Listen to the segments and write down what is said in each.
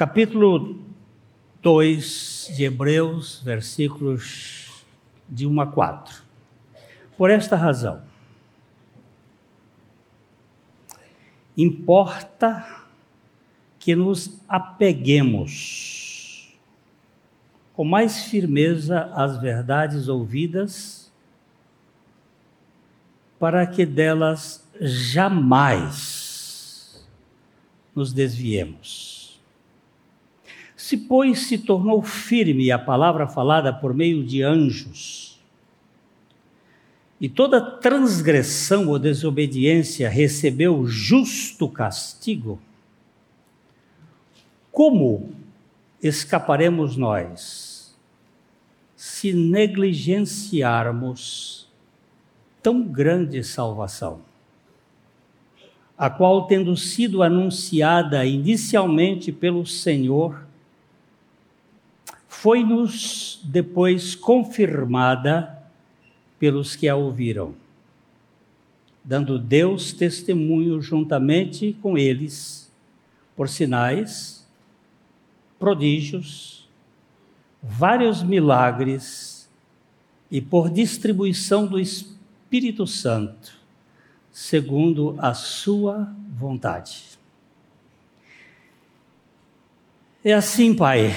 capítulo 2 de Hebreus, versículos de 1 a 4. Por esta razão, importa que nos apeguemos com mais firmeza às verdades ouvidas, para que delas jamais nos desviemos. Se, pois, se tornou firme a palavra falada por meio de anjos, e toda transgressão ou desobediência recebeu justo castigo, como escaparemos nós se negligenciarmos tão grande salvação? A qual, tendo sido anunciada inicialmente pelo Senhor, foi-nos depois confirmada pelos que a ouviram, dando Deus testemunho juntamente com eles, por sinais, prodígios, vários milagres e por distribuição do Espírito Santo, segundo a sua vontade. É assim, Pai,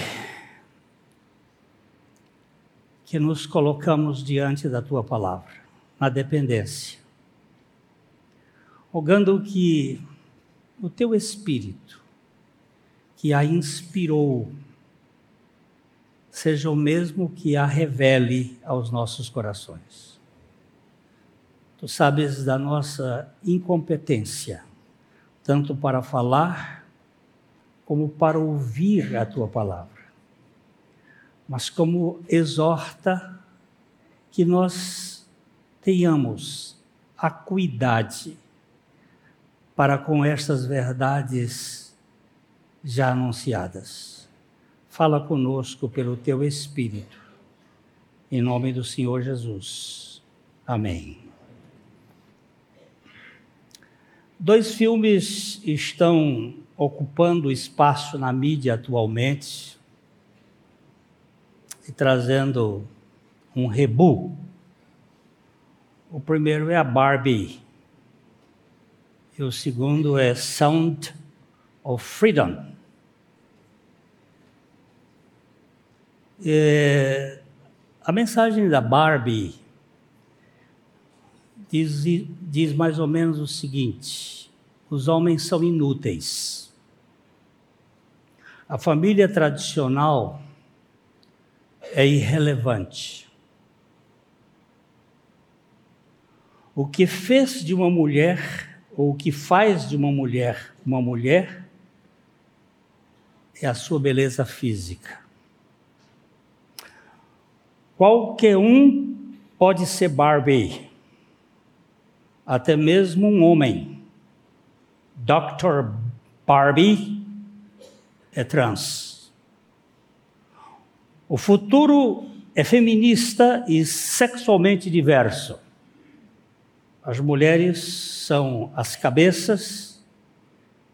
que nos colocamos diante da tua palavra, na dependência, rogando que o teu Espírito, que a inspirou, seja o mesmo que a revele aos nossos corações. Tu sabes da nossa incompetência, tanto para falar como para ouvir a tua palavra mas como exorta que nós tenhamos acuidade para com estas verdades já anunciadas. Fala conosco pelo teu Espírito, em nome do Senhor Jesus. Amém. Dois filmes estão ocupando espaço na mídia atualmente e trazendo um rebu. O primeiro é a Barbie. E o segundo é Sound of Freedom. É, a mensagem da Barbie diz, diz mais ou menos o seguinte: os homens são inúteis. A família tradicional é irrelevante. O que fez de uma mulher, ou o que faz de uma mulher uma mulher, é a sua beleza física. Qualquer um pode ser Barbie, até mesmo um homem. Dr. Barbie é trans. O futuro é feminista e sexualmente diverso. As mulheres são as cabeças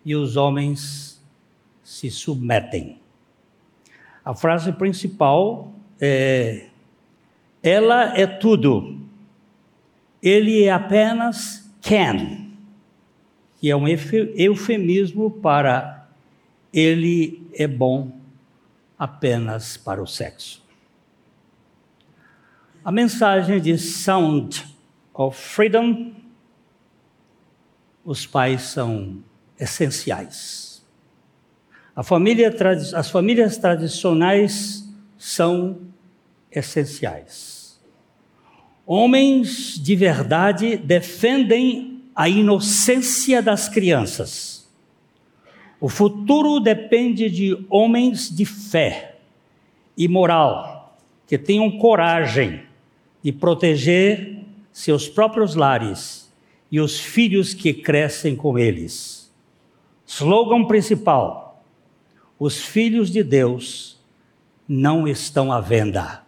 e os homens se submetem. A frase principal é: Ela é tudo, ele é apenas can, que é um eufemismo para ele é bom apenas para o sexo. A mensagem de Sound of Freedom, os pais são essenciais. Família, as famílias tradicionais são essenciais. Homens de verdade defendem a inocência das crianças o futuro depende de homens de fé e moral que tenham coragem de proteger seus próprios lares e os filhos que crescem com eles. Slogan principal: Os filhos de Deus não estão à venda.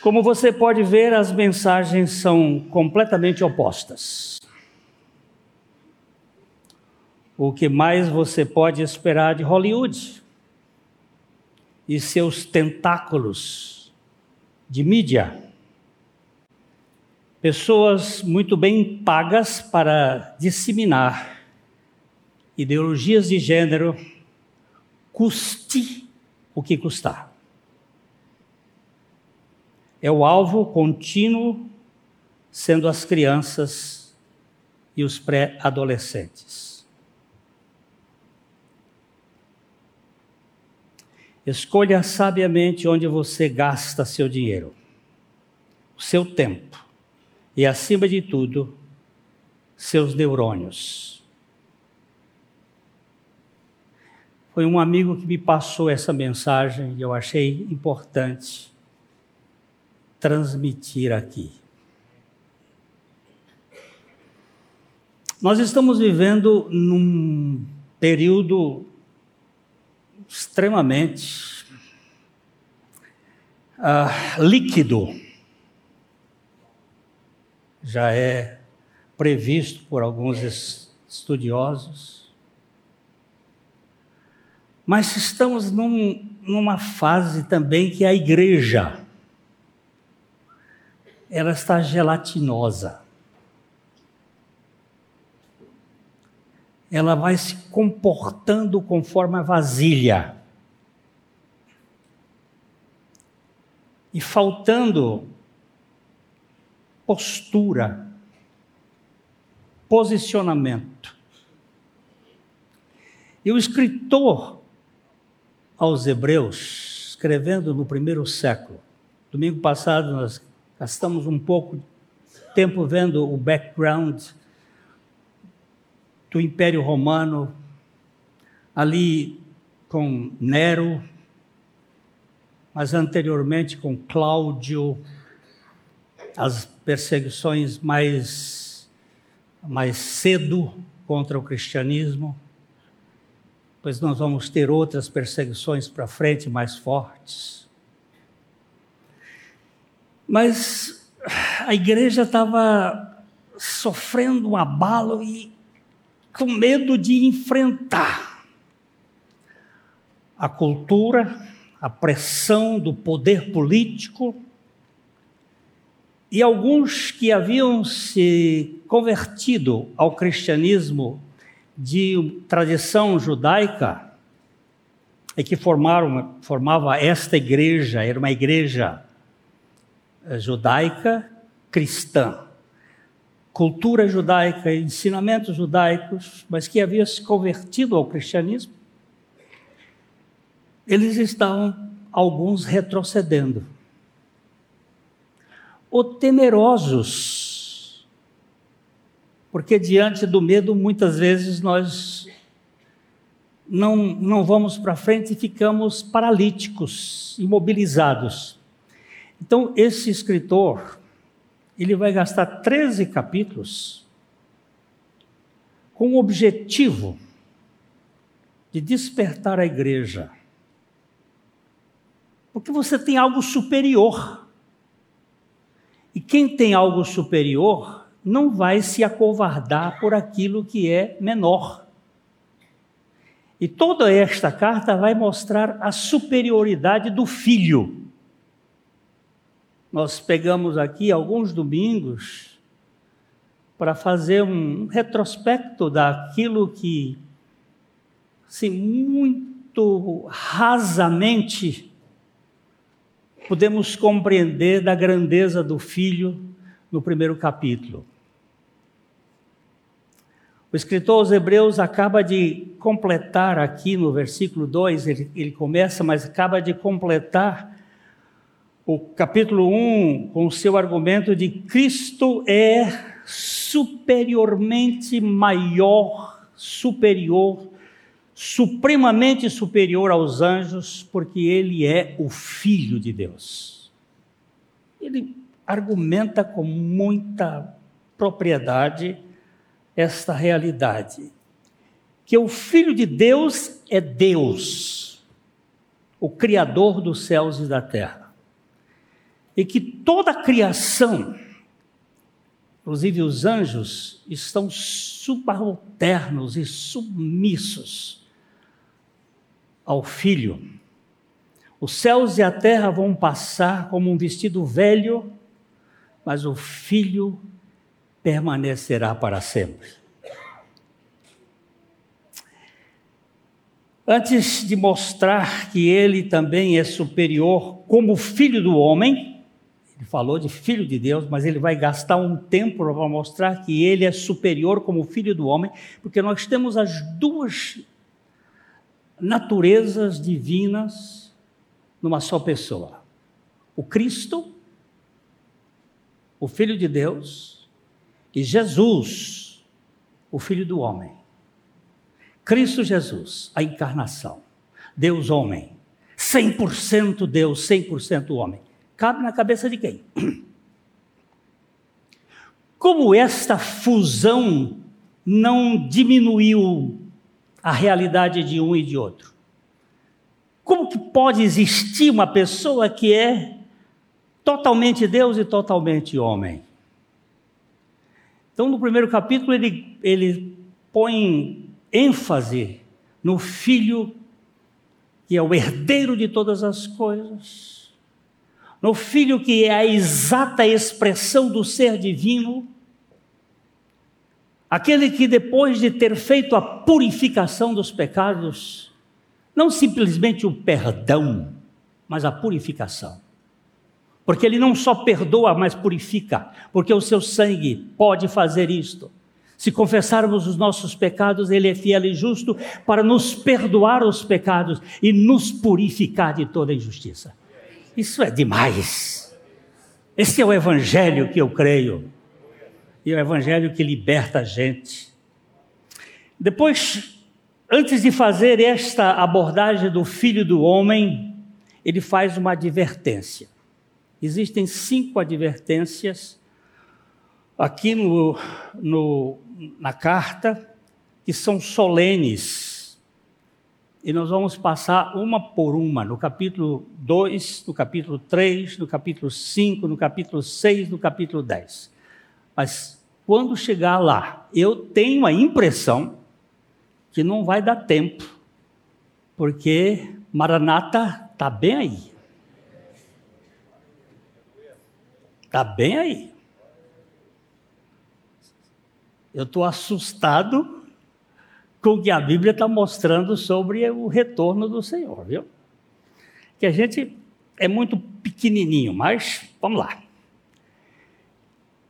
Como você pode ver, as mensagens são completamente opostas. O que mais você pode esperar de Hollywood e seus tentáculos de mídia. Pessoas muito bem pagas para disseminar ideologias de gênero, custe o que custar. É o alvo contínuo sendo as crianças e os pré-adolescentes. Escolha sabiamente onde você gasta seu dinheiro, o seu tempo e, acima de tudo, seus neurônios. Foi um amigo que me passou essa mensagem e eu achei importante transmitir aqui. Nós estamos vivendo num período extremamente uh, líquido. Já é previsto por alguns estudiosos. Mas estamos num, numa fase também que a igreja ela está gelatinosa. Ela vai se comportando conforme a vasilha. E faltando postura, posicionamento. E o escritor aos Hebreus, escrevendo no primeiro século, domingo passado nós gastamos um pouco de tempo vendo o background do Império Romano, ali com Nero, mas anteriormente com Cláudio, as perseguições mais, mais cedo contra o cristianismo, pois nós vamos ter outras perseguições para frente mais fortes. Mas a igreja estava sofrendo um abalo e com medo de enfrentar a cultura, a pressão do poder político e alguns que haviam se convertido ao cristianismo de tradição judaica e que formaram formava esta igreja, era uma igreja eh, judaica cristã cultura judaica, ensinamentos judaicos, mas que havia se convertido ao cristianismo, eles estavam, alguns, retrocedendo. Ou temerosos, porque diante do medo, muitas vezes nós não, não vamos para frente e ficamos paralíticos, imobilizados. Então, esse escritor, ele vai gastar 13 capítulos com o objetivo de despertar a igreja. Porque você tem algo superior. E quem tem algo superior não vai se acovardar por aquilo que é menor. E toda esta carta vai mostrar a superioridade do filho nós pegamos aqui alguns domingos para fazer um retrospecto daquilo que, assim, muito rasamente podemos compreender da grandeza do Filho no primeiro capítulo. O escritor aos Hebreus acaba de completar aqui no versículo 2, ele, ele começa, mas acaba de completar o capítulo 1 com o seu argumento de Cristo é superiormente maior, superior, supremamente superior aos anjos, porque ele é o Filho de Deus. Ele argumenta com muita propriedade esta realidade, que o Filho de Deus é Deus, o Criador dos céus e da terra e que toda a criação inclusive os anjos, estão subalternos e submissos ao Filho. Os céus e a terra vão passar como um vestido velho, mas o Filho permanecerá para sempre. Antes de mostrar que ele também é superior como filho do homem, falou de filho de Deus, mas ele vai gastar um tempo para mostrar que ele é superior como filho do homem, porque nós temos as duas naturezas divinas numa só pessoa: o Cristo, o Filho de Deus, e Jesus, o Filho do homem. Cristo Jesus, a encarnação, Deus homem, 100% Deus, 100% homem. Cabe na cabeça de quem? Como esta fusão não diminuiu a realidade de um e de outro? Como que pode existir uma pessoa que é totalmente Deus e totalmente homem? Então, no primeiro capítulo, ele, ele põe ênfase no Filho, que é o herdeiro de todas as coisas, no Filho que é a exata expressão do ser divino, aquele que depois de ter feito a purificação dos pecados, não simplesmente o perdão, mas a purificação. Porque ele não só perdoa, mas purifica, porque o seu sangue pode fazer isto. Se confessarmos os nossos pecados, Ele é fiel e justo para nos perdoar os pecados e nos purificar de toda injustiça. Isso é demais. Esse é o Evangelho que eu creio. E é o Evangelho que liberta a gente. Depois, antes de fazer esta abordagem do Filho do Homem, ele faz uma advertência. Existem cinco advertências aqui no, no, na carta que são solenes. E nós vamos passar uma por uma, no capítulo 2, no capítulo 3, no capítulo 5, no capítulo 6, no capítulo 10. Mas quando chegar lá, eu tenho a impressão que não vai dar tempo, porque Maranata está bem aí. Está bem aí. Eu estou assustado com o que a Bíblia está mostrando sobre o retorno do Senhor, viu? Que a gente é muito pequenininho, mas vamos lá.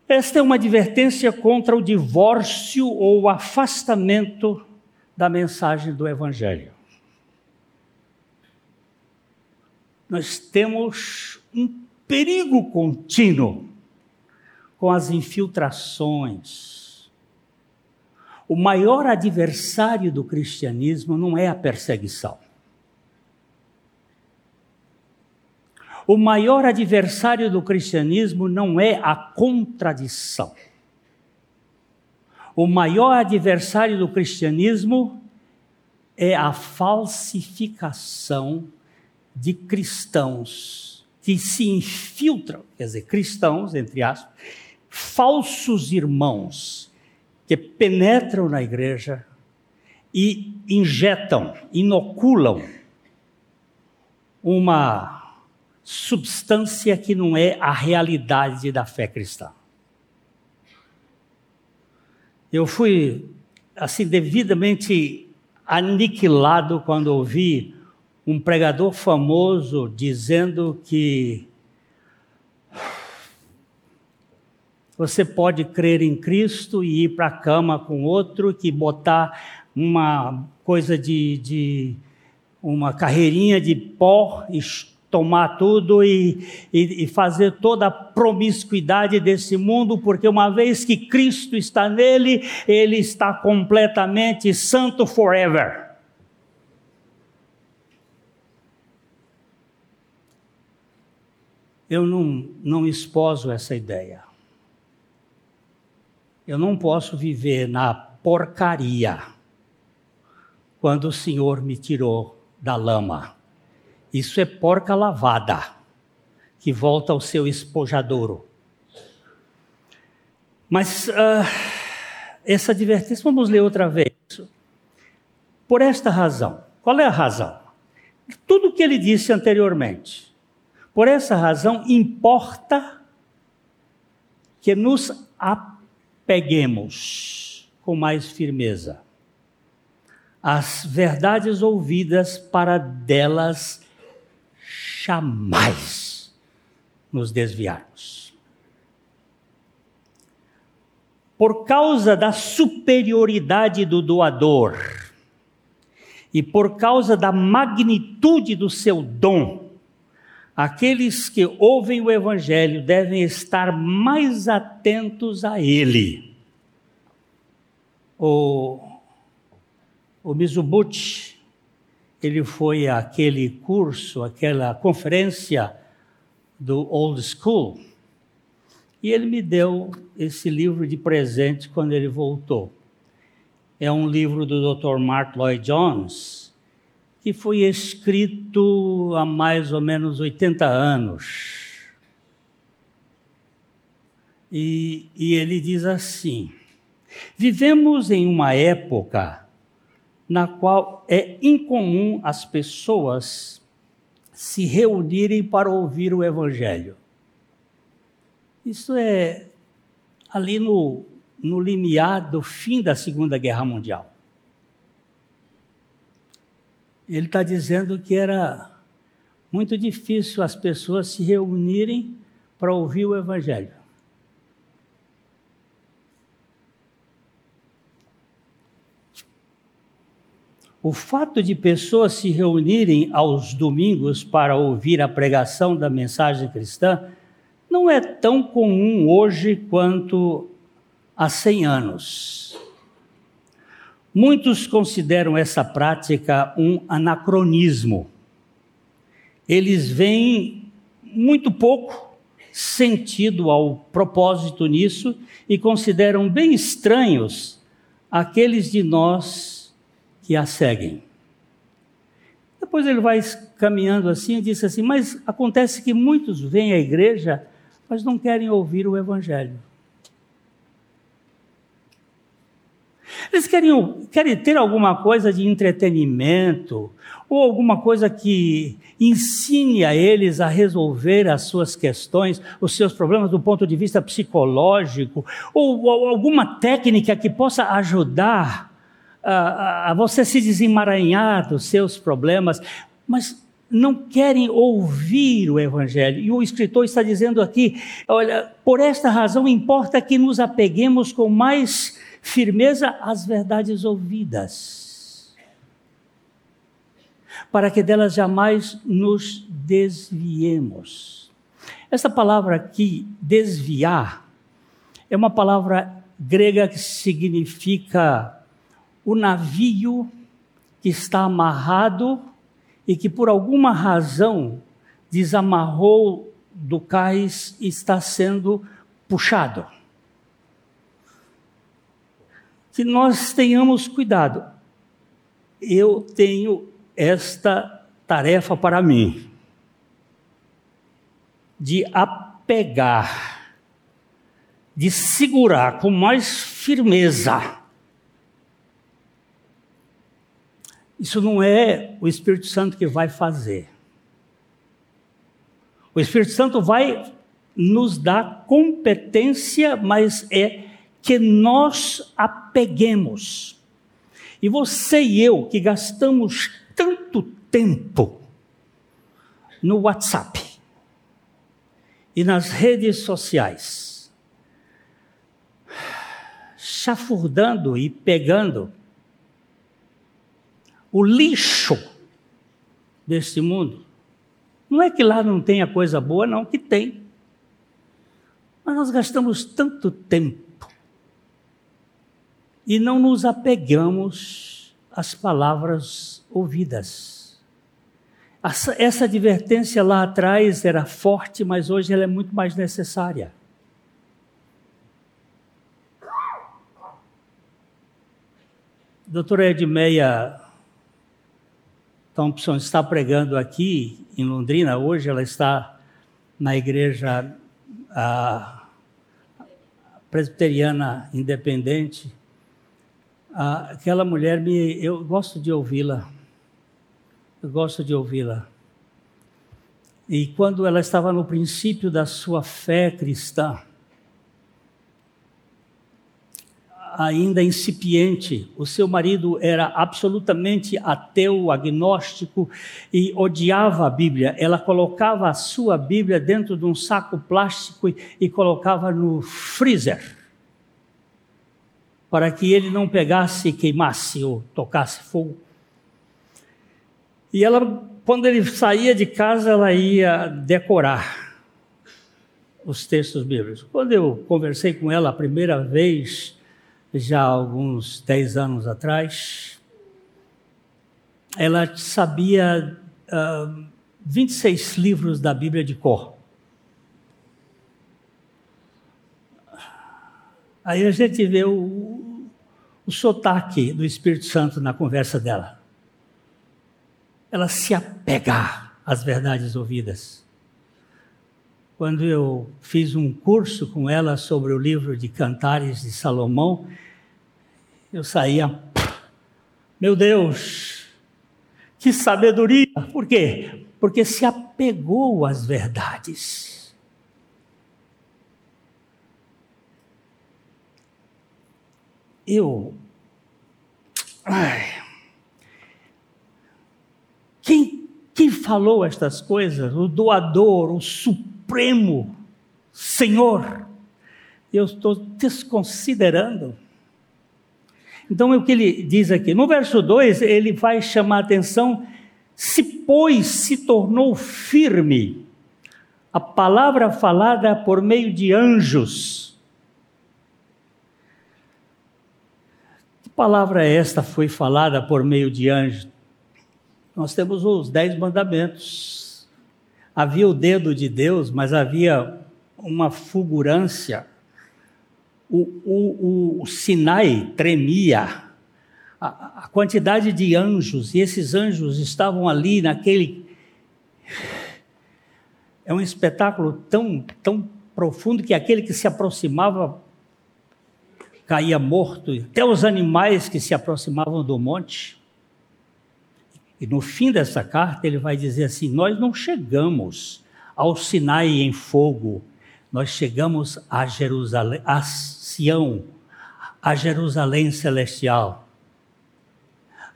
Esta é uma advertência contra o divórcio ou o afastamento da mensagem do Evangelho. Nós temos um perigo contínuo com as infiltrações, o maior adversário do cristianismo não é a perseguição. O maior adversário do cristianismo não é a contradição. O maior adversário do cristianismo é a falsificação de cristãos que se infiltram, quer dizer, cristãos, entre aspas, falsos irmãos que penetram na igreja e injetam, inoculam uma substância que não é a realidade da fé cristã. Eu fui assim devidamente aniquilado quando ouvi um pregador famoso dizendo que Você pode crer em Cristo e ir para a cama com outro, que botar uma coisa de, de uma carreirinha de pó e tomar tudo e, e, e, fazer toda a promiscuidade desse mundo, porque uma vez que Cristo está nele, ele está completamente santo forever. Eu não, não esposo essa ideia. Eu não posso viver na porcaria quando o Senhor me tirou da lama. Isso é porca lavada que volta ao seu espojadouro. Mas uh, essa advertência, vamos ler outra vez. Por esta razão. Qual é a razão? Tudo o que ele disse anteriormente. Por essa razão, importa que nos apeguemos com mais firmeza às verdades ouvidas para delas jamais nos desviarmos. Por causa da superioridade do doador e por causa da magnitude do seu dom, aqueles que ouvem o Evangelho devem estar mais atentos a ele. O, o Mizubuchi, ele foi àquele curso, aquela conferência do Old School, e ele me deu esse livro de presente quando ele voltou. É um livro do Dr. Mark Lloyd Jones, que foi escrito há mais ou menos 80 anos. E, e ele diz assim: Vivemos em uma época na qual é incomum as pessoas se reunirem para ouvir o Evangelho. Isso é ali no, no limiar do fim da Segunda Guerra Mundial. Ele está dizendo que era muito difícil as pessoas se reunirem para ouvir o Evangelho. O fato de pessoas se reunirem aos domingos para ouvir a pregação da mensagem cristã não é tão comum hoje quanto há 100 anos. Muitos consideram essa prática um anacronismo. Eles veem muito pouco sentido ao propósito nisso e consideram bem estranhos aqueles de nós que a seguem. Depois ele vai caminhando assim e disse assim: Mas acontece que muitos vêm à igreja, mas não querem ouvir o Evangelho. Eles querem, querem ter alguma coisa de entretenimento, ou alguma coisa que ensine a eles a resolver as suas questões, os seus problemas do ponto de vista psicológico, ou, ou alguma técnica que possa ajudar a, a você se desemaranhar dos seus problemas, mas não querem ouvir o Evangelho. E o escritor está dizendo aqui: olha, por esta razão importa que nos apeguemos com mais firmeza às verdades ouvidas, para que delas jamais nos desviemos. Essa palavra aqui, desviar, é uma palavra grega que significa o navio que está amarrado e que por alguma razão desamarrou do cais e está sendo puxado. Que nós tenhamos cuidado. Eu tenho esta tarefa para mim de apegar, de segurar com mais firmeza Isso não é o Espírito Santo que vai fazer. O Espírito Santo vai nos dar competência, mas é que nós apeguemos. E você e eu que gastamos tanto tempo no WhatsApp e nas redes sociais, chafurdando e pegando o lixo deste mundo. Não é que lá não tenha coisa boa, não, que tem. Mas nós gastamos tanto tempo e não nos apegamos às palavras ouvidas. Essa, essa advertência lá atrás era forte, mas hoje ela é muito mais necessária. Doutora Edmeia Thompson está pregando aqui em Londrina hoje, ela está na igreja presbiteriana independente, aquela mulher me, eu gosto de ouvi-la, eu gosto de ouvi-la. E quando ela estava no princípio da sua fé cristã, ainda incipiente. O seu marido era absolutamente ateu, agnóstico e odiava a Bíblia. Ela colocava a sua Bíblia dentro de um saco plástico e, e colocava no freezer para que ele não pegasse, queimasse ou tocasse fogo. E ela, quando ele saía de casa, ela ia decorar os textos bíblicos. Quando eu conversei com ela a primeira vez, já há alguns dez anos atrás. Ela sabia uh, 26 livros da Bíblia de cor. Aí a gente vê o, o sotaque do Espírito Santo na conversa dela. Ela se apega às verdades ouvidas. Quando eu fiz um curso com ela sobre o livro de Cantares de Salomão, eu saía, meu Deus, que sabedoria! Por quê? Porque se apegou às verdades. Eu. Ai, quem, quem falou estas coisas? O doador, o supremo Senhor. Eu estou desconsiderando. Então, é o que ele diz aqui. No verso 2, ele vai chamar a atenção: se, pois, se tornou firme a palavra falada por meio de anjos. Palavra é esta foi falada por meio de anjos? Nós temos os dez mandamentos. Havia o dedo de Deus, mas havia uma fulgurância o, o, o Sinai tremia, a, a quantidade de anjos, e esses anjos estavam ali naquele. É um espetáculo tão, tão profundo que aquele que se aproximava caía morto, até os animais que se aproximavam do monte. E no fim dessa carta ele vai dizer assim: Nós não chegamos ao Sinai em fogo, nós chegamos a Jerusalém, a Sião, a Jerusalém celestial.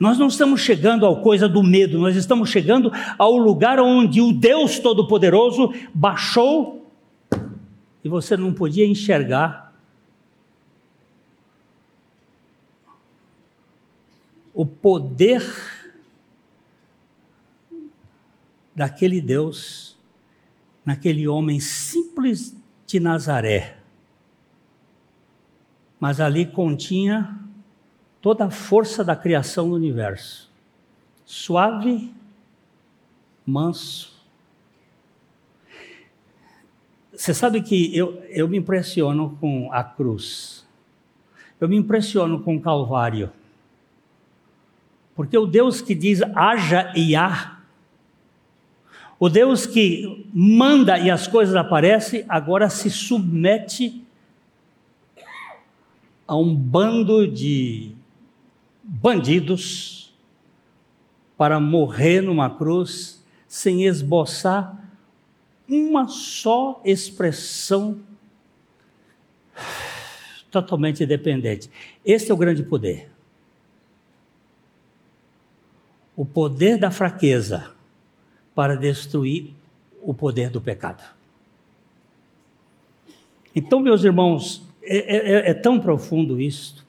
Nós não estamos chegando ao coisa do medo, nós estamos chegando ao lugar onde o Deus Todo-Poderoso baixou e você não podia enxergar o poder daquele Deus, naquele homem simples de Nazaré mas ali continha toda a força da criação do universo. Suave, manso. Você sabe que eu, eu me impressiono com a cruz. Eu me impressiono com o Calvário. Porque o Deus que diz haja e há, o Deus que manda e as coisas aparecem, agora se submete a um bando de bandidos para morrer numa cruz sem esboçar uma só expressão totalmente dependente. Esse é o grande poder. O poder da fraqueza para destruir o poder do pecado. Então, meus irmãos, é, é, é, é tão profundo isso.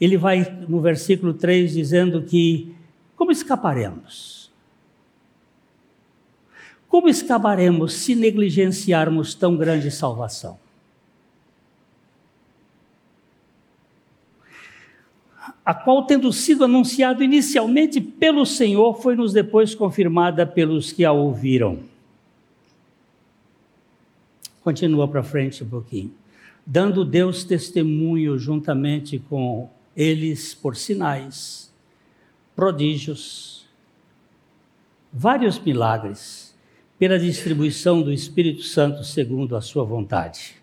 Ele vai no versículo 3 dizendo que como escaparemos? Como escaparemos se negligenciarmos tão grande salvação? A qual, tendo sido anunciado inicialmente pelo Senhor, foi-nos depois confirmada pelos que a ouviram. Continua para frente um pouquinho dando Deus testemunho juntamente com eles por sinais, prodígios, vários milagres, pela distribuição do Espírito Santo segundo a sua vontade.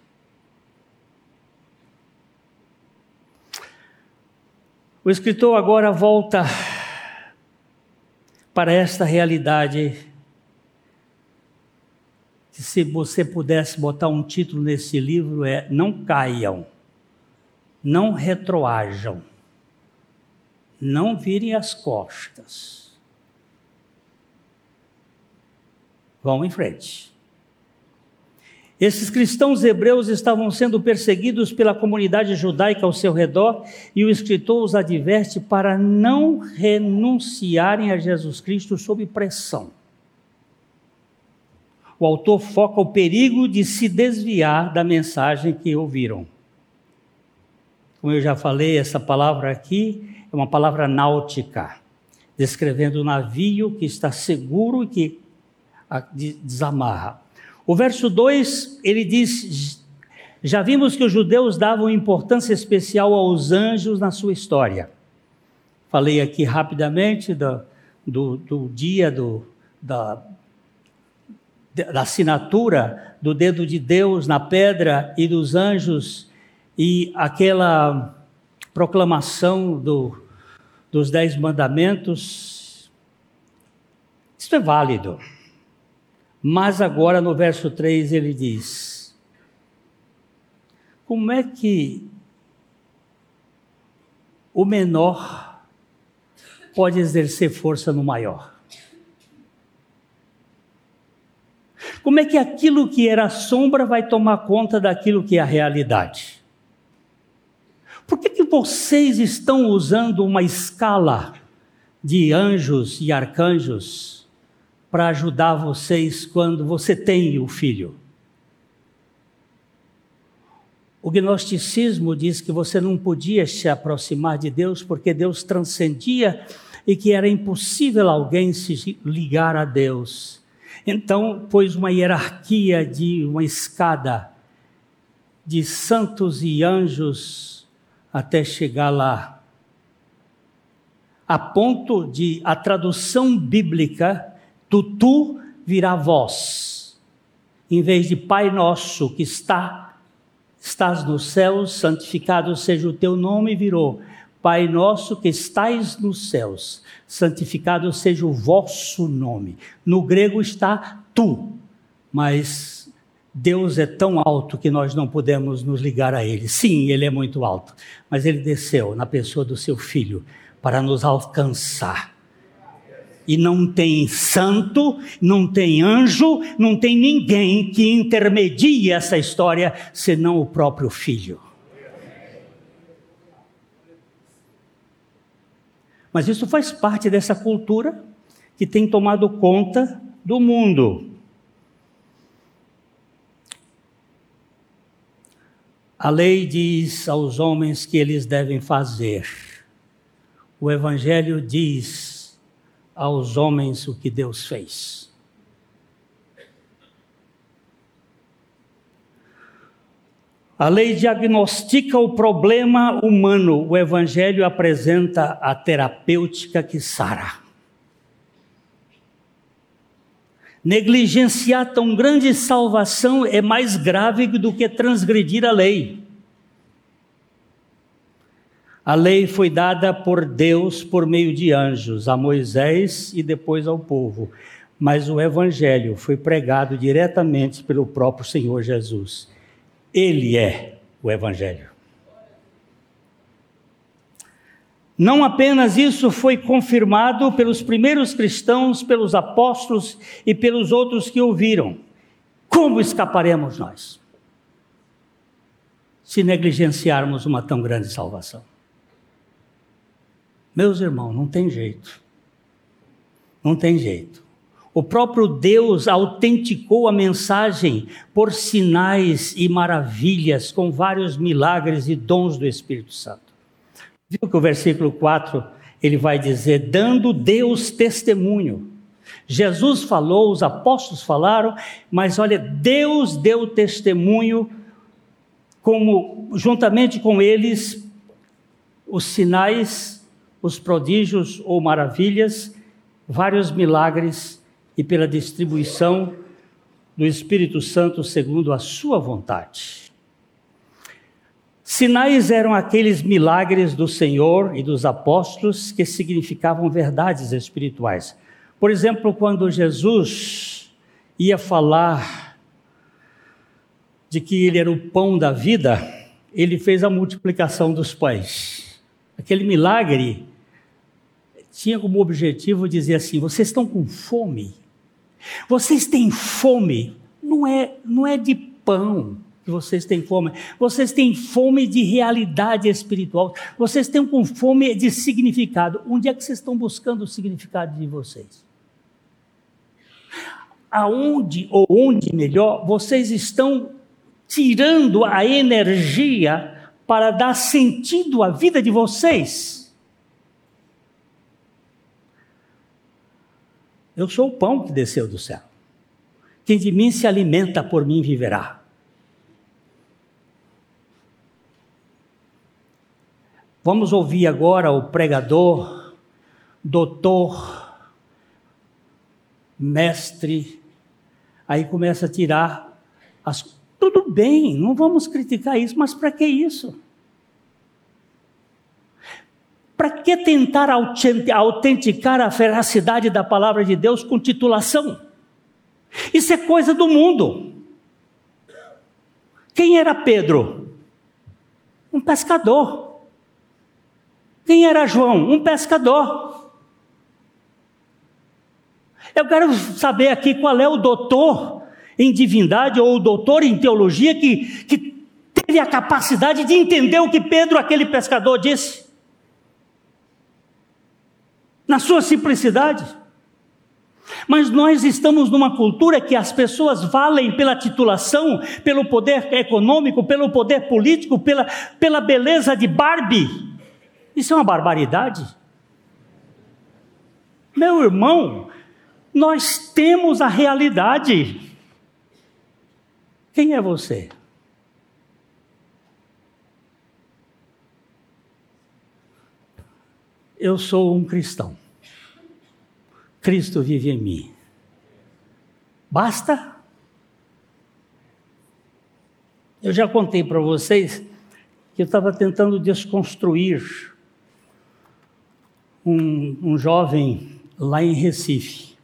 O escritor agora volta para esta realidade. Se você pudesse botar um título nesse livro é Não caiam, não retroajam, não virem as costas. Vão em frente. Esses cristãos hebreus estavam sendo perseguidos pela comunidade judaica ao seu redor e o escritor os adverte para não renunciarem a Jesus Cristo sob pressão. O autor foca o perigo de se desviar da mensagem que ouviram. Como eu já falei, essa palavra aqui é uma palavra náutica, descrevendo o navio que está seguro e que desamarra. O verso 2, ele diz: Já vimos que os judeus davam importância especial aos anjos na sua história. Falei aqui rapidamente do, do, do dia do, da, da assinatura do dedo de Deus na pedra e dos anjos e aquela proclamação do, dos dez mandamentos. Isso é válido. Mas agora no verso 3 ele diz: Como é que o menor pode exercer força no maior? Como é que aquilo que era sombra vai tomar conta daquilo que é a realidade? Por que, que vocês estão usando uma escala de anjos e arcanjos para ajudar vocês quando você tem o filho. O gnosticismo diz que você não podia se aproximar de Deus porque Deus transcendia e que era impossível alguém se ligar a Deus. Então, pôs uma hierarquia de uma escada de santos e anjos até chegar lá. A ponto de a tradução bíblica do tu virá vós. Em vez de Pai nosso que está estás nos céus, santificado seja o teu nome, virou Pai nosso que estais nos céus, santificado seja o vosso nome. No grego está tu, mas Deus é tão alto que nós não podemos nos ligar a Ele. Sim, Ele é muito alto, mas Ele desceu na pessoa do seu Filho para nos alcançar e não tem santo, não tem anjo, não tem ninguém que intermedie essa história senão o próprio filho. Mas isso faz parte dessa cultura que tem tomado conta do mundo. A lei diz aos homens que eles devem fazer. O Evangelho diz aos homens o que Deus fez. A lei diagnostica o problema humano, o Evangelho apresenta a terapêutica que sara. Negligenciar tão grande salvação é mais grave do que transgredir a lei. A lei foi dada por Deus por meio de anjos a Moisés e depois ao povo, mas o evangelho foi pregado diretamente pelo próprio Senhor Jesus. Ele é o evangelho. Não apenas isso foi confirmado pelos primeiros cristãos, pelos apóstolos e pelos outros que ouviram. Como escaparemos nós? Se negligenciarmos uma tão grande salvação. Meus irmãos, não tem jeito. Não tem jeito. O próprio Deus autenticou a mensagem por sinais e maravilhas, com vários milagres e dons do Espírito Santo. Viu que o versículo 4 ele vai dizer: dando Deus testemunho. Jesus falou, os apóstolos falaram, mas olha, Deus deu testemunho, como juntamente com eles, os sinais os prodígios ou maravilhas, vários milagres e pela distribuição do Espírito Santo segundo a sua vontade. Sinais eram aqueles milagres do Senhor e dos apóstolos que significavam verdades espirituais. Por exemplo, quando Jesus ia falar de que ele era o pão da vida, ele fez a multiplicação dos pães. Aquele milagre tinha como objetivo dizer assim: vocês estão com fome? Vocês têm fome? Não é, não é de pão, que vocês têm fome. Vocês têm fome de realidade espiritual. Vocês têm com fome de significado. Onde é que vocês estão buscando o significado de vocês? Aonde ou onde melhor vocês estão tirando a energia para dar sentido à vida de vocês? Eu sou o pão que desceu do céu. Quem de mim se alimenta, por mim viverá. Vamos ouvir agora o pregador, doutor, mestre. Aí começa a tirar as. Tudo bem, não vamos criticar isso, mas para que isso? Para que tentar autenticar a veracidade da palavra de Deus com titulação? Isso é coisa do mundo. Quem era Pedro? Um pescador. Quem era João? Um pescador. Eu quero saber aqui qual é o doutor em divindade ou o doutor em teologia que, que teve a capacidade de entender o que Pedro, aquele pescador, disse. Na sua simplicidade. Mas nós estamos numa cultura que as pessoas valem pela titulação, pelo poder econômico, pelo poder político, pela, pela beleza de Barbie. Isso é uma barbaridade. Meu irmão, nós temos a realidade. Quem é você? Eu sou um cristão. Cristo vive em mim. Basta? Eu já contei para vocês que eu estava tentando desconstruir um, um jovem lá em Recife.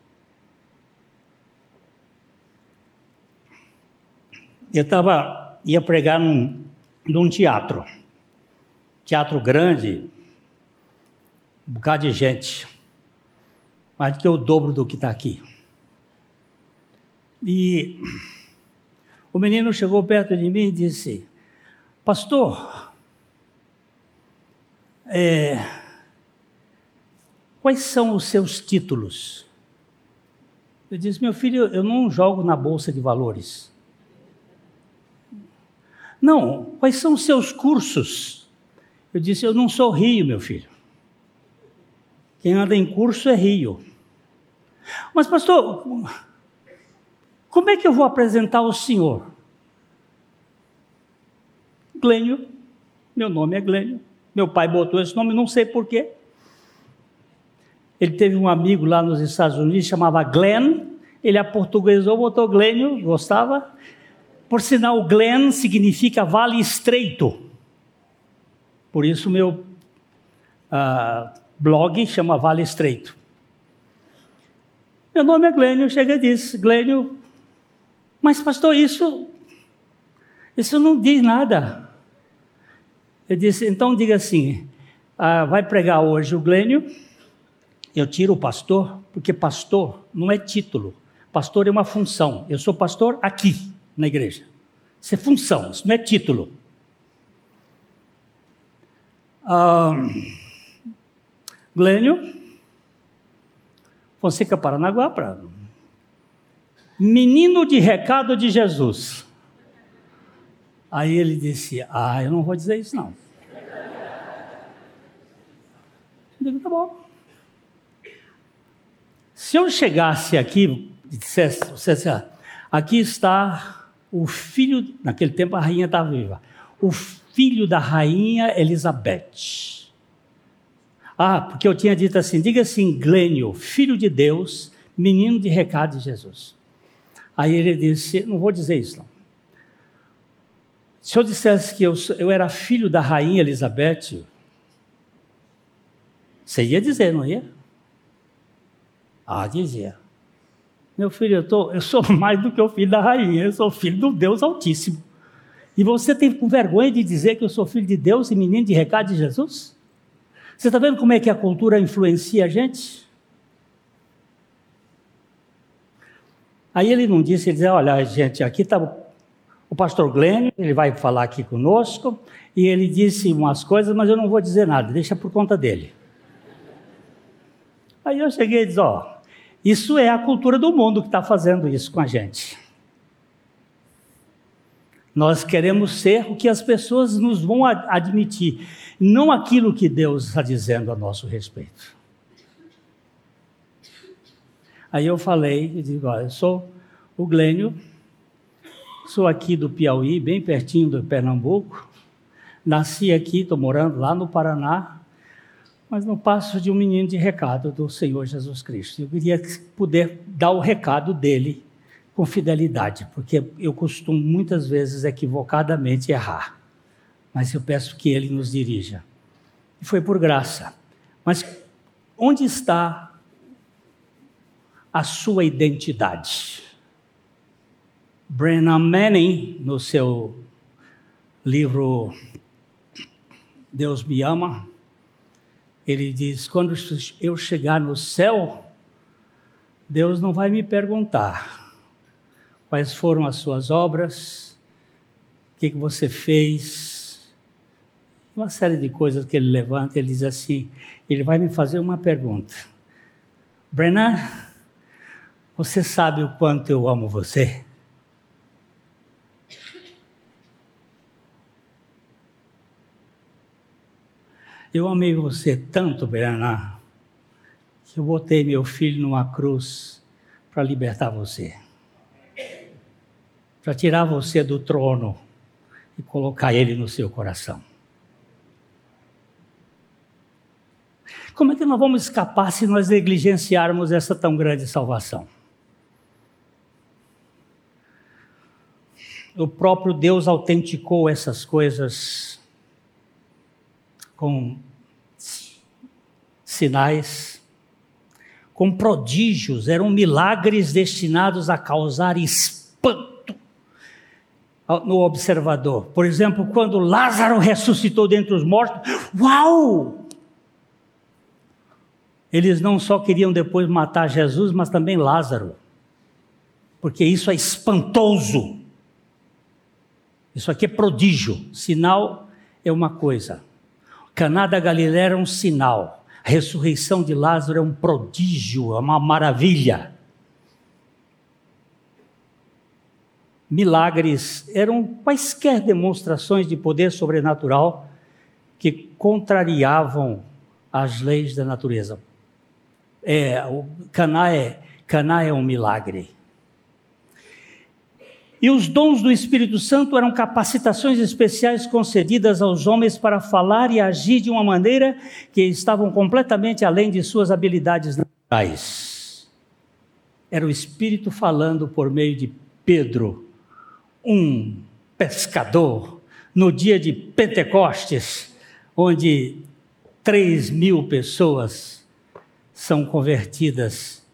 Eu tava, ia pregar num, num teatro, teatro grande, um bocado de gente, mais do que o dobro do que está aqui. E o menino chegou perto de mim e disse: Pastor, é, Quais são os seus títulos? Eu disse, meu filho, eu não jogo na bolsa de valores. Não, quais são os seus cursos? Eu disse, eu não sou rio, meu filho. Quem anda em curso é rio. Mas, pastor, como é que eu vou apresentar o senhor? Glênio, meu nome é Glênio. Meu pai botou esse nome, não sei porquê. Ele teve um amigo lá nos Estados Unidos, chamava Glenn, ele aportuguesou, botou Glênio, gostava. Por sinal, Glen significa vale estreito. Por isso meu uh, blog chama Vale Estreito. Meu nome é Glênio, chega e diz, Glênio, mas pastor, isso, isso não diz nada. Eu disse, então diga assim, uh, vai pregar hoje o Glênio, eu tiro o pastor, porque pastor não é título. Pastor é uma função. Eu sou pastor aqui, na igreja. Isso é função, isso não é título. Ah, Glênio, Fonseca Paranaguá, para menino de recado de Jesus. Aí ele disse: Ah, eu não vou dizer isso não. Eu digo, tá bom. Se eu chegasse aqui e dissesse, dissesse ah, aqui está o filho, naquele tempo a rainha estava viva, o filho da rainha Elizabeth. Ah, porque eu tinha dito assim, diga assim, Glênio, filho de Deus, menino de recado de Jesus. Aí ele disse, não vou dizer isso não. Se eu dissesse que eu, eu era filho da rainha Elizabeth, você ia dizer, não ia? Ah, dizia. Meu filho, eu, tô, eu sou mais do que o filho da rainha, eu sou filho do Deus Altíssimo. E você tem vergonha de dizer que eu sou filho de Deus e menino de recado de Jesus? Você está vendo como é que a cultura influencia a gente? Aí ele não disse, ele dizia, olha, gente, aqui está o pastor Glenn, ele vai falar aqui conosco, e ele disse umas coisas, mas eu não vou dizer nada, deixa por conta dele. Aí eu cheguei e disse, ó, isso é a cultura do mundo que está fazendo isso com a gente. Nós queremos ser o que as pessoas nos vão admitir, não aquilo que Deus está dizendo a nosso respeito. Aí eu falei, eu digo, olha, eu sou o Glênio, sou aqui do Piauí, bem pertinho do Pernambuco, nasci aqui, estou morando lá no Paraná, mas não passo de um menino de recado do Senhor Jesus Cristo. Eu queria poder dar o recado dele com fidelidade, porque eu costumo muitas vezes equivocadamente errar. Mas eu peço que ele nos dirija. E foi por graça. Mas onde está a sua identidade? Brennan Manning, no seu livro Deus me ama, ele diz: quando eu chegar no céu, Deus não vai me perguntar quais foram as suas obras, o que, você fez, uma série de coisas que ele levanta. Ele diz assim: ele vai me fazer uma pergunta. Brennan, você sabe o quanto eu amo você? Eu amei você tanto, Bernard, que eu botei meu filho numa cruz para libertar você. Para tirar você do trono e colocar ele no seu coração. Como é que nós vamos escapar se nós negligenciarmos essa tão grande salvação? O próprio Deus autenticou essas coisas com sinais, com prodígios, eram milagres destinados a causar espanto no observador. Por exemplo, quando Lázaro ressuscitou dentre os mortos, uau! Eles não só queriam depois matar Jesus, mas também Lázaro, porque isso é espantoso. Isso aqui é prodígio. Sinal é uma coisa, Caná da Galiléia era um sinal. A ressurreição de Lázaro é um prodígio, é uma maravilha. Milagres eram quaisquer demonstrações de poder sobrenatural que contrariavam as leis da natureza. É, o Caná é, Caná é um milagre. E os dons do Espírito Santo eram capacitações especiais concedidas aos homens para falar e agir de uma maneira que estavam completamente além de suas habilidades naturais. Era o Espírito falando por meio de Pedro, um pescador, no dia de Pentecostes, onde três mil pessoas são convertidas.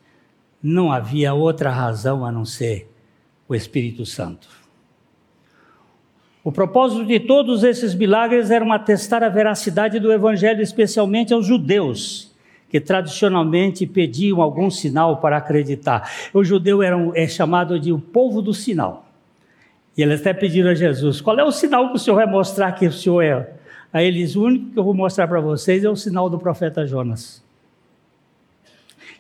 Não havia outra razão a não ser o Espírito Santo. O propósito de todos esses milagres era atestar a veracidade do Evangelho, especialmente aos judeus, que tradicionalmente pediam algum sinal para acreditar. O judeu era é chamado de o povo do sinal. E eles até pediram a Jesus: qual é o sinal que o senhor vai mostrar que o senhor é? Aí eles: o único que eu vou mostrar para vocês é o sinal do profeta Jonas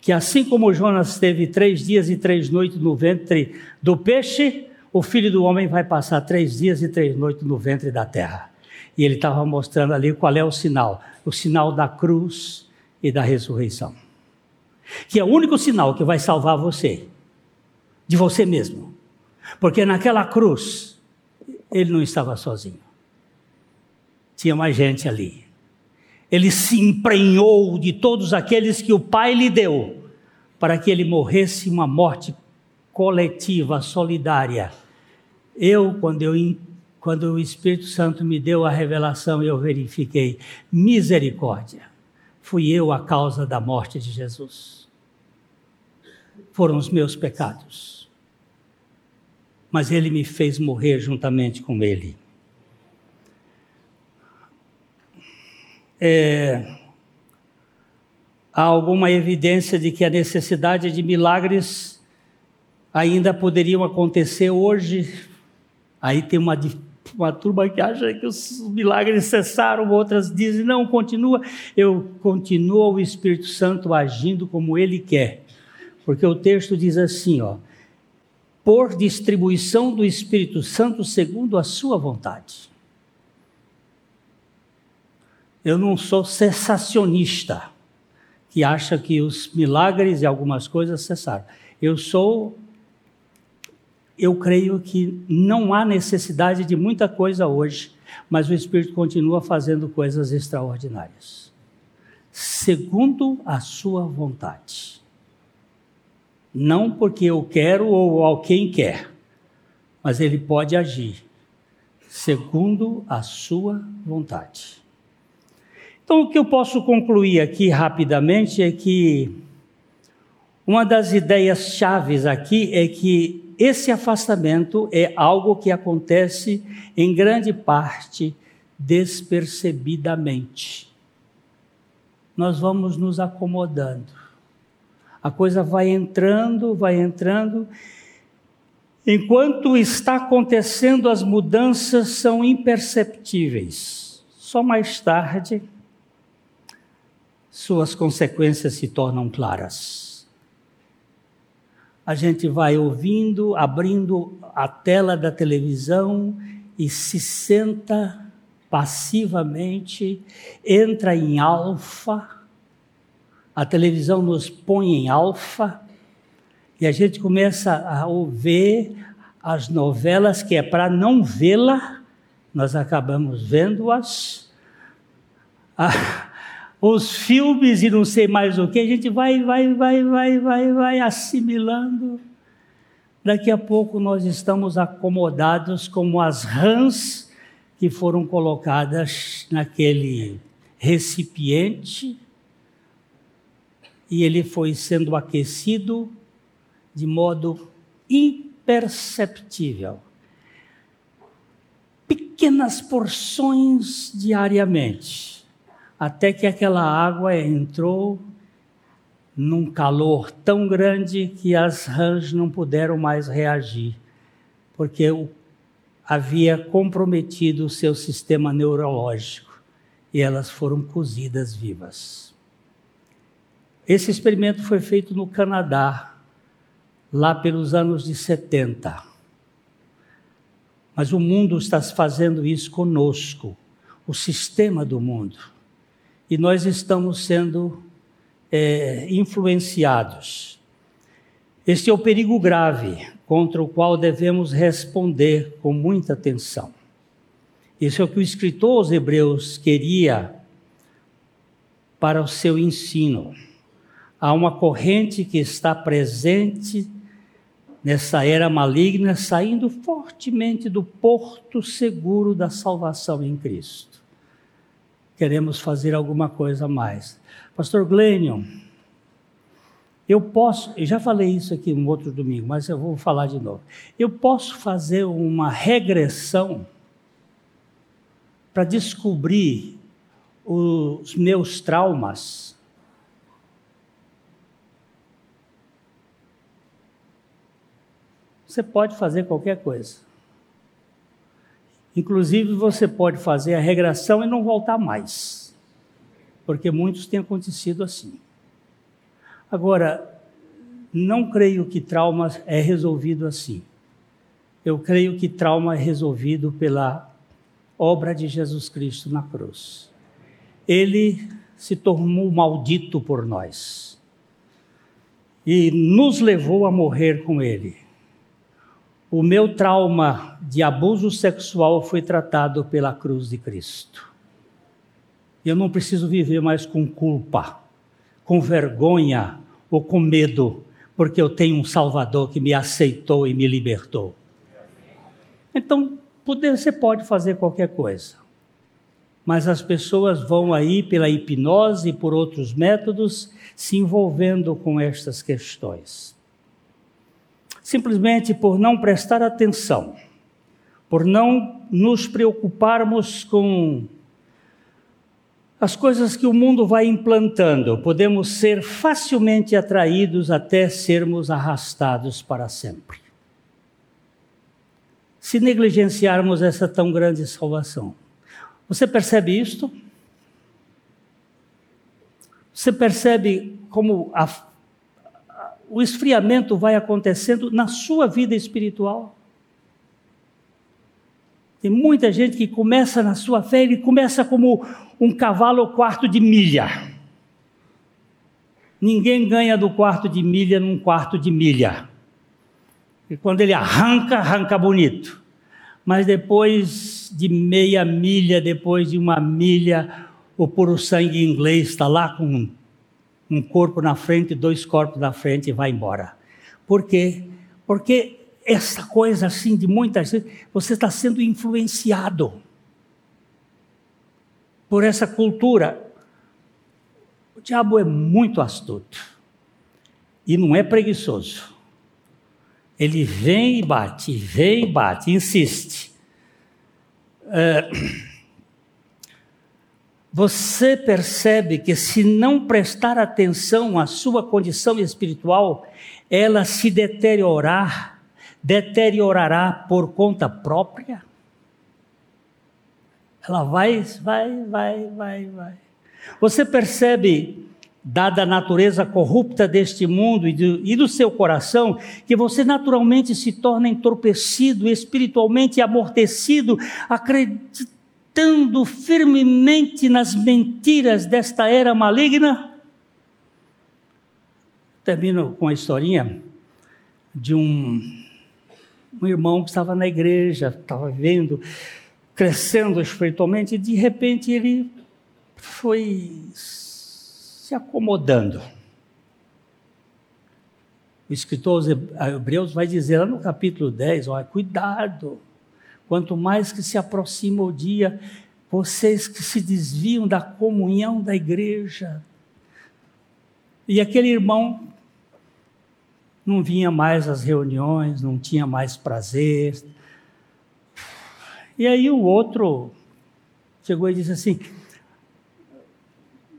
que assim como Jonas teve três dias e três noites no ventre do peixe, o filho do homem vai passar três dias e três noites no ventre da terra. E ele estava mostrando ali qual é o sinal: o sinal da cruz e da ressurreição. Que é o único sinal que vai salvar você, de você mesmo. Porque naquela cruz, ele não estava sozinho. Tinha mais gente ali ele se emprenhou de todos aqueles que o Pai lhe deu, para que ele morresse uma morte coletiva, solidária. Eu, quando eu quando o Espírito Santo me deu a revelação, eu verifiquei misericórdia. Fui eu a causa da morte de Jesus. Foram os meus pecados. Mas ele me fez morrer juntamente com ele. É, há alguma evidência de que a necessidade de milagres ainda poderiam acontecer hoje. Aí tem uma, uma turma que acha que os milagres cessaram, outras dizem, não, continua. Eu continuo o Espírito Santo agindo como ele quer. Porque o texto diz assim, ó, por distribuição do Espírito Santo segundo a sua vontade. Eu não sou cessacionista, que acha que os milagres e algumas coisas cessaram. Eu sou. Eu creio que não há necessidade de muita coisa hoje, mas o Espírito continua fazendo coisas extraordinárias, segundo a sua vontade. Não porque eu quero ou alguém quer, mas ele pode agir segundo a sua vontade. Então, o que eu posso concluir aqui rapidamente é que uma das ideias chaves aqui é que esse afastamento é algo que acontece em grande parte despercebidamente. Nós vamos nos acomodando. A coisa vai entrando, vai entrando. Enquanto está acontecendo, as mudanças são imperceptíveis. Só mais tarde suas consequências se tornam claras. A gente vai ouvindo, abrindo a tela da televisão e se senta passivamente, entra em alfa, a televisão nos põe em alfa, e a gente começa a ouvir as novelas que é para não vê-la, nós acabamos vendo-as. Ah, os filmes e não sei mais o que, a gente vai, vai, vai, vai, vai, vai assimilando. Daqui a pouco nós estamos acomodados como as rãs que foram colocadas naquele recipiente e ele foi sendo aquecido de modo imperceptível. Pequenas porções diariamente até que aquela água entrou num calor tão grande que as rãs não puderam mais reagir, porque havia comprometido o seu sistema neurológico e elas foram cozidas vivas. Esse experimento foi feito no Canadá, lá pelos anos de 70. Mas o mundo está fazendo isso conosco, o sistema do mundo e nós estamos sendo é, influenciados. Este é o perigo grave contra o qual devemos responder com muita atenção. Isso é o que o escritor aos Hebreus queria para o seu ensino. Há uma corrente que está presente nessa era maligna, saindo fortemente do porto seguro da salvação em Cristo queremos fazer alguma coisa a mais. Pastor Glênio, eu posso, eu já falei isso aqui no outro domingo, mas eu vou falar de novo. Eu posso fazer uma regressão para descobrir os meus traumas. Você pode fazer qualquer coisa. Inclusive, você pode fazer a regressão e não voltar mais, porque muitos têm acontecido assim. Agora, não creio que trauma é resolvido assim. Eu creio que trauma é resolvido pela obra de Jesus Cristo na cruz. Ele se tornou maldito por nós e nos levou a morrer com ele. O meu trauma de abuso sexual foi tratado pela cruz de Cristo. Eu não preciso viver mais com culpa, com vergonha ou com medo, porque eu tenho um Salvador que me aceitou e me libertou. Então, você pode fazer qualquer coisa. Mas as pessoas vão aí pela hipnose e por outros métodos se envolvendo com estas questões. Simplesmente por não prestar atenção, por não nos preocuparmos com as coisas que o mundo vai implantando, podemos ser facilmente atraídos até sermos arrastados para sempre se negligenciarmos essa tão grande salvação. Você percebe isto? Você percebe como a, o esfriamento vai acontecendo na sua vida espiritual? Tem muita gente que começa na sua fé, ele começa como um cavalo quarto de milha. Ninguém ganha do quarto de milha num quarto de milha. E quando ele arranca, arranca bonito. Mas depois de meia milha, depois de uma milha, o puro sangue inglês está lá com um corpo na frente, dois corpos na frente e vai embora. Por quê? Porque essa coisa assim de muitas vezes, você está sendo influenciado por essa cultura. O diabo é muito astuto e não é preguiçoso. Ele vem e bate, vem e bate, insiste. É, você percebe que se não prestar atenção à sua condição espiritual, ela se deteriorar, deteriorará por conta própria? Ela vai, vai, vai, vai, vai. Você percebe dada a natureza corrupta deste mundo e do, e do, seu coração, que você naturalmente se torna entorpecido, espiritualmente amortecido, acreditando firmemente nas mentiras desta era maligna? Termino com a historinha de um, um irmão que estava na igreja, estava vendo, crescendo espiritualmente, e de repente ele foi se acomodando. O escritor Hebreus vai dizer lá no capítulo 10, olha, cuidado, quanto mais que se aproxima o dia, vocês que se desviam da comunhão da igreja. E aquele irmão não vinha mais às reuniões, não tinha mais prazer. E aí o outro chegou e disse assim: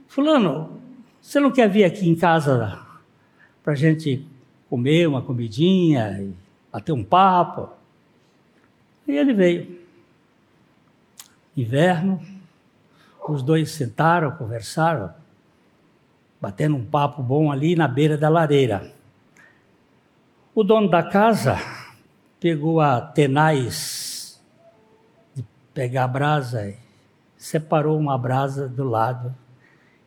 Fulano, você não quer vir aqui em casa para a gente comer uma comidinha, e bater um papo? E ele veio. Inverno, os dois sentaram, conversaram, batendo um papo bom ali na beira da lareira. O dono da casa pegou a tenaz de pegar a brasa e separou uma brasa do lado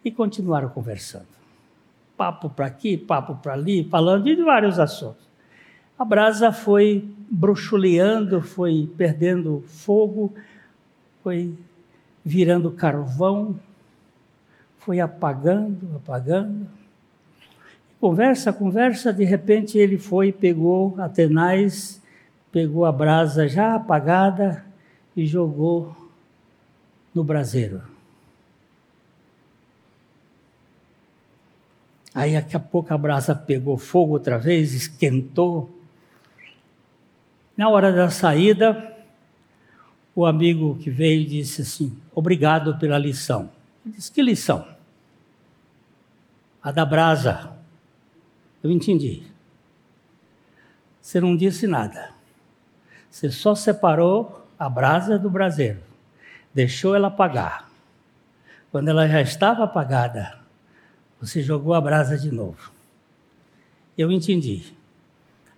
e continuaram conversando. Papo para aqui, papo para ali, falando de vários assuntos. A brasa foi bruxuleando, foi perdendo fogo, foi virando carvão, foi apagando, apagando. Conversa, conversa, de repente ele foi, pegou a tenaz, pegou a brasa já apagada e jogou no braseiro. Aí daqui a pouco a brasa pegou fogo outra vez, esquentou. Na hora da saída, o amigo que veio disse assim: Obrigado pela lição. Ele disse: Que lição? A da brasa. Eu entendi. Você não disse nada. Você só separou a brasa do braseiro. Deixou ela apagar. Quando ela já estava apagada, você jogou a brasa de novo. Eu entendi.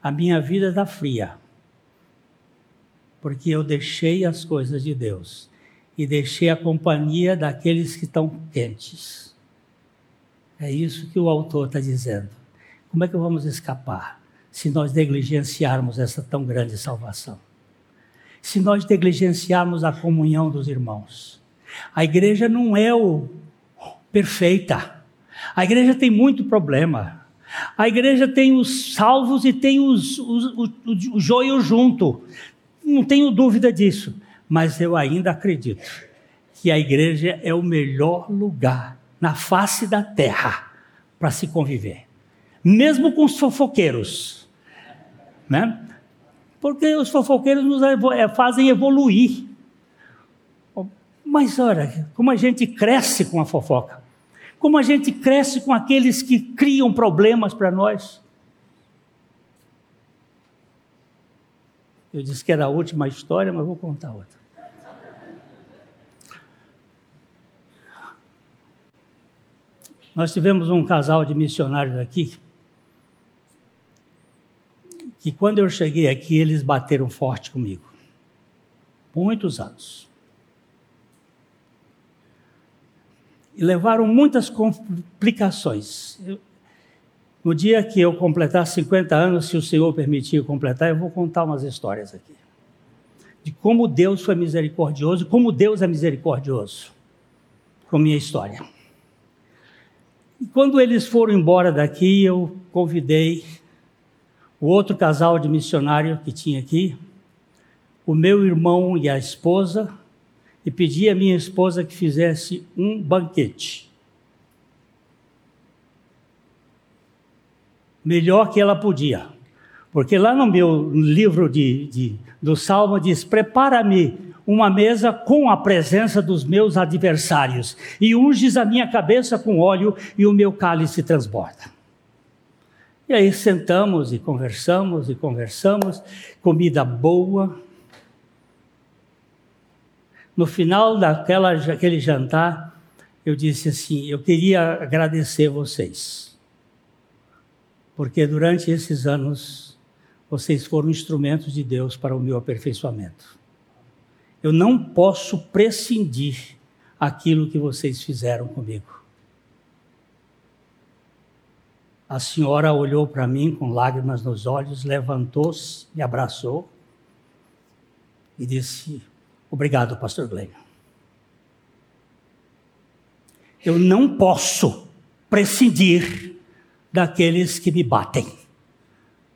A minha vida está fria. Porque eu deixei as coisas de Deus e deixei a companhia daqueles que estão quentes. É isso que o autor está dizendo. Como é que vamos escapar se nós negligenciarmos essa tão grande salvação? Se nós negligenciarmos a comunhão dos irmãos. A igreja não é o perfeita. A igreja tem muito problema. A igreja tem os salvos e tem os, os, o, joio junto. Não tenho dúvida disso, mas eu ainda acredito que a igreja é o melhor lugar na face da terra para se conviver, mesmo com os fofoqueiros, né? Porque os fofoqueiros nos é, fazem evoluir. Mas olha, como a gente cresce com a fofoca, como a gente cresce com aqueles que criam problemas para nós. Eu disse que era a última história, mas vou contar outra. Nós tivemos um casal de missionários aqui, que quando eu cheguei aqui, eles bateram forte comigo. Muitos anos. E levaram muitas complicações. Eu, no dia que eu completar 50 anos, se o Senhor permitir completar, eu vou contar umas histórias aqui. De como Deus foi misericordioso, como Deus é misericordioso com minha história. E quando eles foram embora daqui, eu convidei o outro casal de missionário que tinha aqui, o meu irmão e a esposa, e pedi à minha esposa que fizesse um banquete. Melhor que ela podia. Porque lá no meu livro de, de do Salmo diz: Prepara-me uma mesa com a presença dos meus adversários, e unges a minha cabeça com óleo, e o meu cálice transborda. E aí sentamos e conversamos e conversamos, comida boa. No final daquela, daquele jantar, eu disse assim: Eu queria agradecer vocês porque durante esses anos vocês foram instrumentos de Deus para o meu aperfeiçoamento. Eu não posso prescindir aquilo que vocês fizeram comigo. A senhora olhou para mim com lágrimas nos olhos, levantou-se, me abraçou e disse: Obrigado, Pastor Glenn. Eu não posso prescindir daqueles que me batem.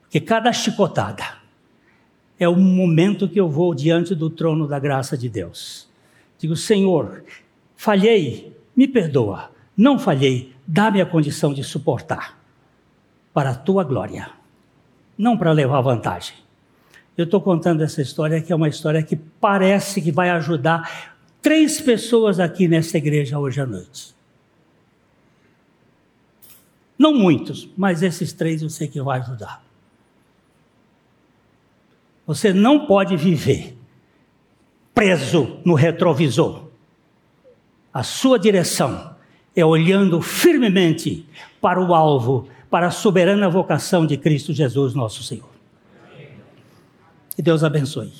Porque cada chicotada é o momento que eu vou diante do trono da graça de Deus. Digo, Senhor, falhei, me perdoa. Não falhei, dá-me a condição de suportar para a tua glória, não para levar vantagem. Eu estou contando essa história que é uma história que parece que vai ajudar três pessoas aqui nessa igreja hoje à noite. Não muitos, mas esses três eu sei que vai ajudar. Você não pode viver preso no retrovisor. A sua direção é olhando firmemente para o alvo, para a soberana vocação de Cristo Jesus, nosso Senhor. Que Deus abençoe.